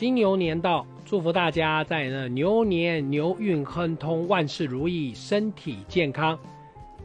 金牛年到，祝福大家在那牛年牛运亨通，万事如意，身体健康。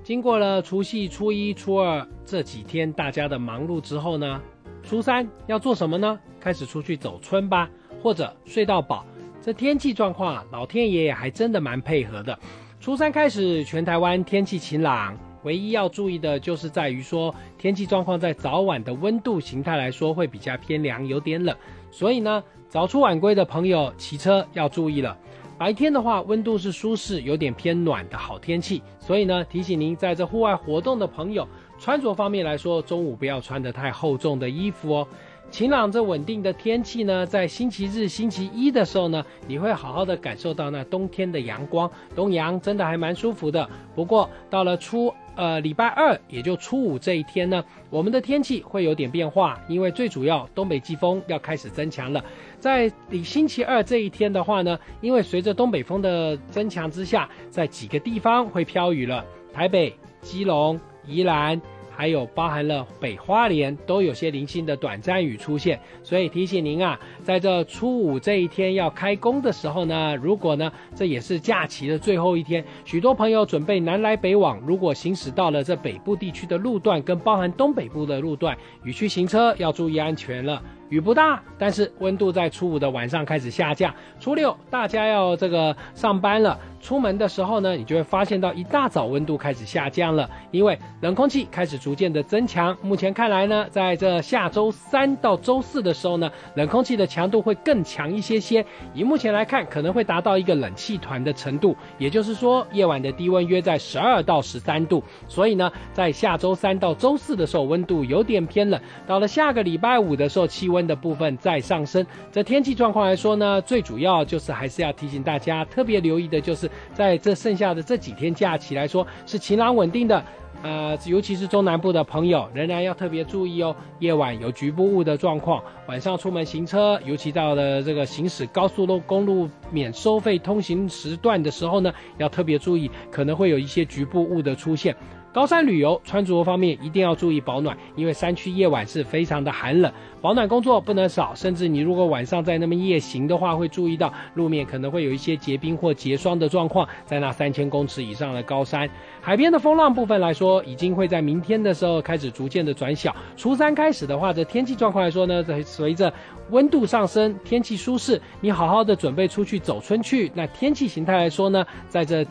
经过了除夕、初一、初二这几天大家的忙碌之后呢，初三要做什么呢？开始出去走春吧，或者睡到饱。这天气状况啊，老天爷还真的蛮配合的。初三开始，全台湾天气晴朗，唯一要注意的就是在于说天气状况在早晚的温度形态来说会比较偏凉，有点冷。所以呢，早出晚归的朋友骑车要注意了。白天的话，温度是舒适，有点偏暖的好天气。所以呢，提醒您在这户外活动的朋友，穿着方面来说，中午不要穿得太厚重的衣服哦。晴朗这稳定的天气呢，在星期日、星期一的时候呢，你会好好的感受到那冬天的阳光，东阳真的还蛮舒服的。不过到了初呃礼拜二，也就初五这一天呢，我们的天气会有点变化，因为最主要东北季风要开始增强了。在星期二这一天的话呢，因为随着东北风的增强之下，在几个地方会飘雨了，台北、基隆、宜兰。还有包含了北花莲都有些零星的短暂雨出现，所以提醒您啊，在这初五这一天要开工的时候呢，如果呢这也是假期的最后一天，许多朋友准备南来北往，如果行驶到了这北部地区的路段跟包含东北部的路段，雨区行车要注意安全了。雨不大，但是温度在初五的晚上开始下降。初六大家要这个上班了，出门的时候呢，你就会发现到一大早温度开始下降了，因为冷空气开始逐渐的增强。目前看来呢，在这下周三到周四的时候呢，冷空气的强度会更强一些些。以目前来看，可能会达到一个冷气团的程度，也就是说，夜晚的低温约在十二到十三度。所以呢，在下周三到周四的时候，温度有点偏冷。到了下个礼拜五的时候，气温。温的部分在上升，这天气状况来说呢，最主要就是还是要提醒大家特别留意的，就是在这剩下的这几天假期来说是晴朗稳定的，呃，尤其是中南部的朋友仍然要特别注意哦，夜晚有局部雾的状况，晚上出门行车，尤其到了这个行驶高速路公路免收费通行时段的时候呢，要特别注意，可能会有一些局部雾的出现。高山旅游穿着方面一定要注意保暖，因为山区夜晚是非常的寒冷，保暖工作不能少。甚至你如果晚上在那么夜行的话，会注意到路面可能会有一些结冰或结霜的状况。在那三千公尺以上的高山，海边的风浪部分来说，已经会在明天的时候开始逐渐的转小。初三开始的话，这天气状况来说呢，在随着温度上升，天气舒适，你好好的准备出去走春去。那天气形态来说呢，在这。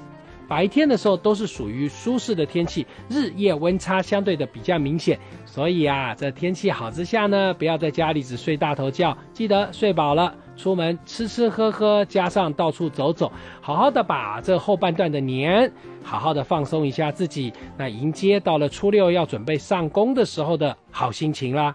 白天的时候都是属于舒适的天气，日夜温差相对的比较明显，所以啊，这天气好之下呢，不要在家里只睡大头觉，记得睡饱了，出门吃吃喝喝，加上到处走走，好好的把这后半段的年，好好的放松一下自己，那迎接到了初六要准备上工的时候的好心情啦。